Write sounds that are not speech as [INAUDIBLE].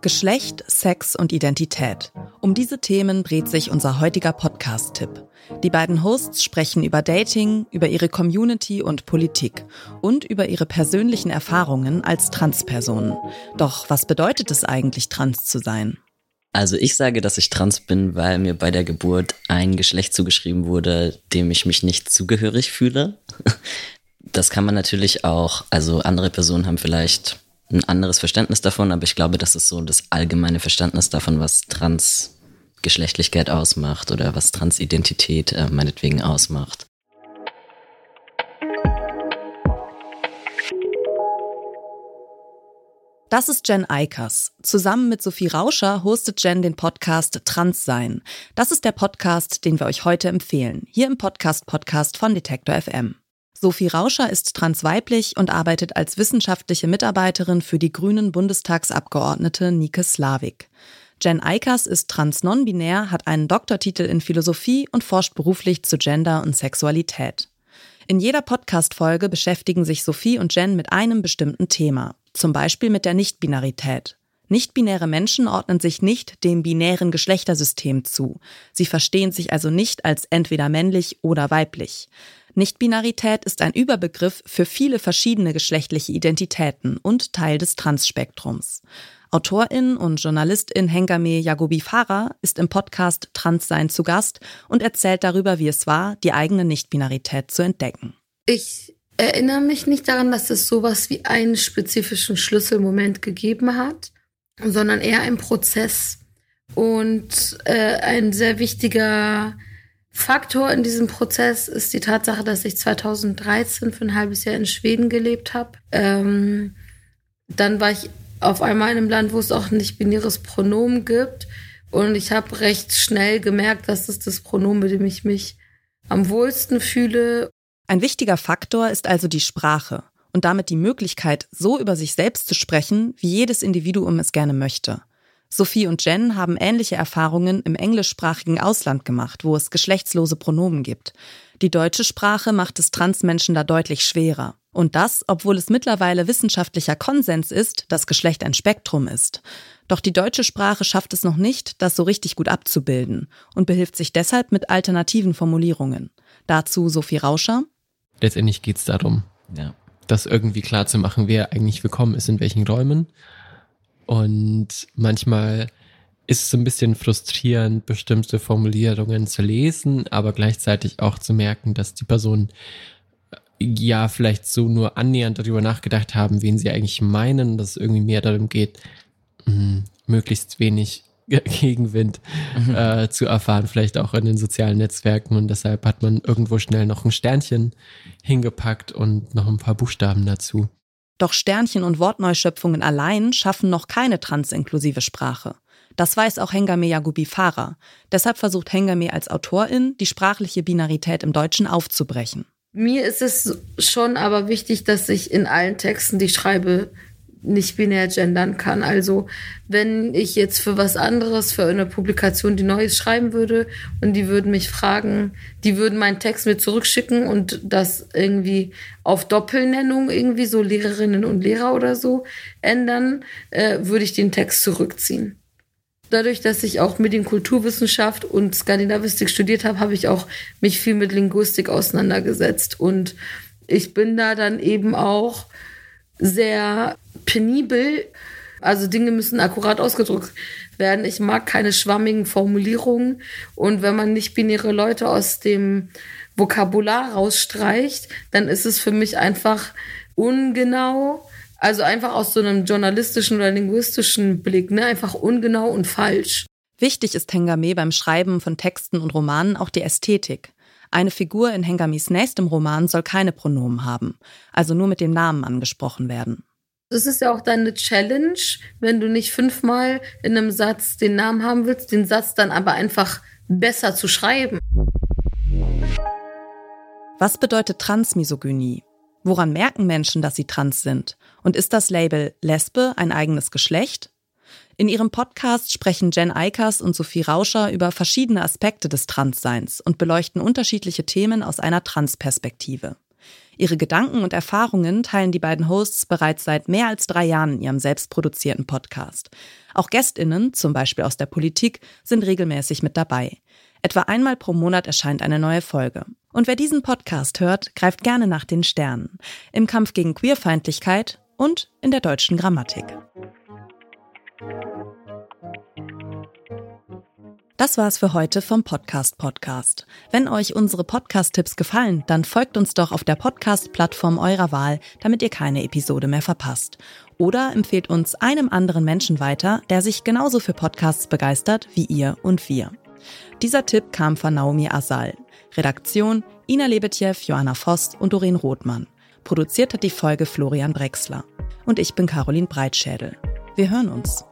Geschlecht, Sex und Identität. Um diese Themen dreht sich unser heutiger Podcast-Tipp. Die beiden Hosts sprechen über Dating, über ihre Community und Politik und über ihre persönlichen Erfahrungen als Transpersonen. Doch was bedeutet es eigentlich, trans zu sein? Also ich sage, dass ich trans bin, weil mir bei der Geburt ein Geschlecht zugeschrieben wurde, dem ich mich nicht zugehörig fühle. [LAUGHS] Das kann man natürlich auch, also andere Personen haben vielleicht ein anderes Verständnis davon, aber ich glaube, das ist so das allgemeine Verständnis davon, was Transgeschlechtlichkeit ausmacht oder was Transidentität äh, meinetwegen ausmacht. Das ist Jen Eikers. Zusammen mit Sophie Rauscher hostet Jen den Podcast Trans Sein. Das ist der Podcast, den wir euch heute empfehlen. Hier im Podcast Podcast von Detektor FM. Sophie Rauscher ist transweiblich und arbeitet als wissenschaftliche Mitarbeiterin für die Grünen Bundestagsabgeordnete Nike Slavik. Jen Eikers ist trans-non-binär, hat einen Doktortitel in Philosophie und forscht beruflich zu Gender und Sexualität. In jeder Podcast-Folge beschäftigen sich Sophie und Jen mit einem bestimmten Thema, zum Beispiel mit der Nichtbinarität. Nichtbinäre Menschen ordnen sich nicht dem binären Geschlechtersystem zu. Sie verstehen sich also nicht als entweder männlich oder weiblich. Nichtbinarität ist ein Überbegriff für viele verschiedene geschlechtliche Identitäten und Teil des Transspektrums. Autorin und Journalistin Hengame Yagobi Farah ist im Podcast Transsein zu Gast und erzählt darüber, wie es war, die eigene Nichtbinarität zu entdecken. Ich erinnere mich nicht daran, dass es sowas wie einen spezifischen Schlüsselmoment gegeben hat, sondern eher ein Prozess. Und äh, ein sehr wichtiger Faktor in diesem Prozess ist die Tatsache, dass ich 2013 für ein halbes Jahr in Schweden gelebt habe. Ähm, dann war ich auf einmal in einem Land, wo es auch ein nicht-binäres Pronomen gibt. Und ich habe recht schnell gemerkt, dass es das Pronomen, mit dem ich mich am wohlsten fühle. Ein wichtiger Faktor ist also die Sprache und damit die Möglichkeit, so über sich selbst zu sprechen, wie jedes Individuum es gerne möchte. Sophie und Jen haben ähnliche Erfahrungen im englischsprachigen Ausland gemacht, wo es geschlechtslose Pronomen gibt. Die deutsche Sprache macht es Transmenschen da deutlich schwerer. Und das, obwohl es mittlerweile wissenschaftlicher Konsens ist, dass Geschlecht ein Spektrum ist. Doch die deutsche Sprache schafft es noch nicht, das so richtig gut abzubilden und behilft sich deshalb mit alternativen Formulierungen. Dazu Sophie Rauscher. Letztendlich geht es darum, ja. das irgendwie klar zu machen, wer eigentlich willkommen ist in welchen Räumen und manchmal ist es so ein bisschen frustrierend, bestimmte Formulierungen zu lesen, aber gleichzeitig auch zu merken, dass die Person äh, ja vielleicht so nur annähernd darüber nachgedacht haben, wen sie eigentlich meinen, dass es irgendwie mehr darum geht, mh, hm, möglichst wenig [LAUGHS] Gegenwind mhm. äh, zu erfahren, vielleicht auch in den sozialen Netzwerken. Und deshalb hat man irgendwo schnell noch ein Sternchen hingepackt und noch ein paar Buchstaben dazu. Doch Sternchen und Wortneuschöpfungen allein schaffen noch keine transinklusive Sprache. Das weiß auch Hengame Yagubi Farah. Deshalb versucht Hengame als Autorin, die sprachliche Binarität im Deutschen aufzubrechen. Mir ist es schon aber wichtig, dass ich in allen Texten, die ich schreibe, nicht binär gendern kann. Also wenn ich jetzt für was anderes, für eine Publikation, die Neues schreiben würde und die würden mich fragen, die würden meinen Text mir zurückschicken und das irgendwie auf Doppelnennung irgendwie so Lehrerinnen und Lehrer oder so ändern, äh, würde ich den Text zurückziehen. Dadurch, dass ich auch mit Kulturwissenschaft und Skandinavistik studiert habe, habe ich auch mich viel mit Linguistik auseinandergesetzt und ich bin da dann eben auch sehr penibel. Also Dinge müssen akkurat ausgedrückt werden. Ich mag keine schwammigen Formulierungen. Und wenn man nicht binäre Leute aus dem Vokabular rausstreicht, dann ist es für mich einfach ungenau. Also einfach aus so einem journalistischen oder linguistischen Blick, ne? Einfach ungenau und falsch. Wichtig ist Hengame beim Schreiben von Texten und Romanen auch die Ästhetik. Eine Figur in Hengamis nächstem Roman soll keine Pronomen haben, also nur mit dem Namen angesprochen werden. Das ist ja auch deine Challenge, wenn du nicht fünfmal in einem Satz den Namen haben willst, den Satz dann aber einfach besser zu schreiben. Was bedeutet Transmisogynie? Woran merken Menschen, dass sie trans sind? Und ist das Label Lesbe ein eigenes Geschlecht? In ihrem Podcast sprechen Jen Eikers und Sophie Rauscher über verschiedene Aspekte des Transseins und beleuchten unterschiedliche Themen aus einer Transperspektive. Ihre Gedanken und Erfahrungen teilen die beiden Hosts bereits seit mehr als drei Jahren in ihrem selbstproduzierten Podcast. Auch Gästinnen, zum Beispiel aus der Politik, sind regelmäßig mit dabei. Etwa einmal pro Monat erscheint eine neue Folge. Und wer diesen Podcast hört, greift gerne nach den Sternen. Im Kampf gegen Queerfeindlichkeit und in der deutschen Grammatik. Das war's für heute vom Podcast Podcast. Wenn euch unsere Podcast-Tipps gefallen, dann folgt uns doch auf der Podcast-Plattform eurer Wahl, damit ihr keine Episode mehr verpasst. Oder empfehlt uns einem anderen Menschen weiter, der sich genauso für Podcasts begeistert wie ihr und wir. Dieser Tipp kam von Naomi Asal. Redaktion Ina Lebetjew, Johanna Voss und Doreen Rothmann. Produziert hat die Folge Florian Brexler. Und ich bin Caroline Breitschädel. Wir hören uns.